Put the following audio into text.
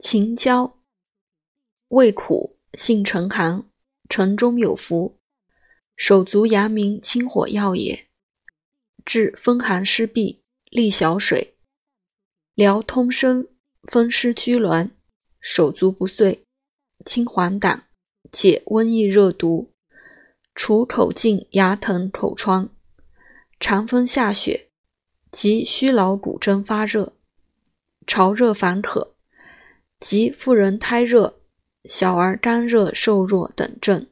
秦椒，味苦，性沉寒，沉中有伏，手足阳明清火药也。治风寒湿痹、利小水，疗通身风湿拘挛、手足不遂、清黄疸、解瘟疫热毒，除口痉、牙疼、口疮，长风下血及虚劳骨蒸发热，潮热烦渴。及妇人胎热、小儿肝热瘦弱等症。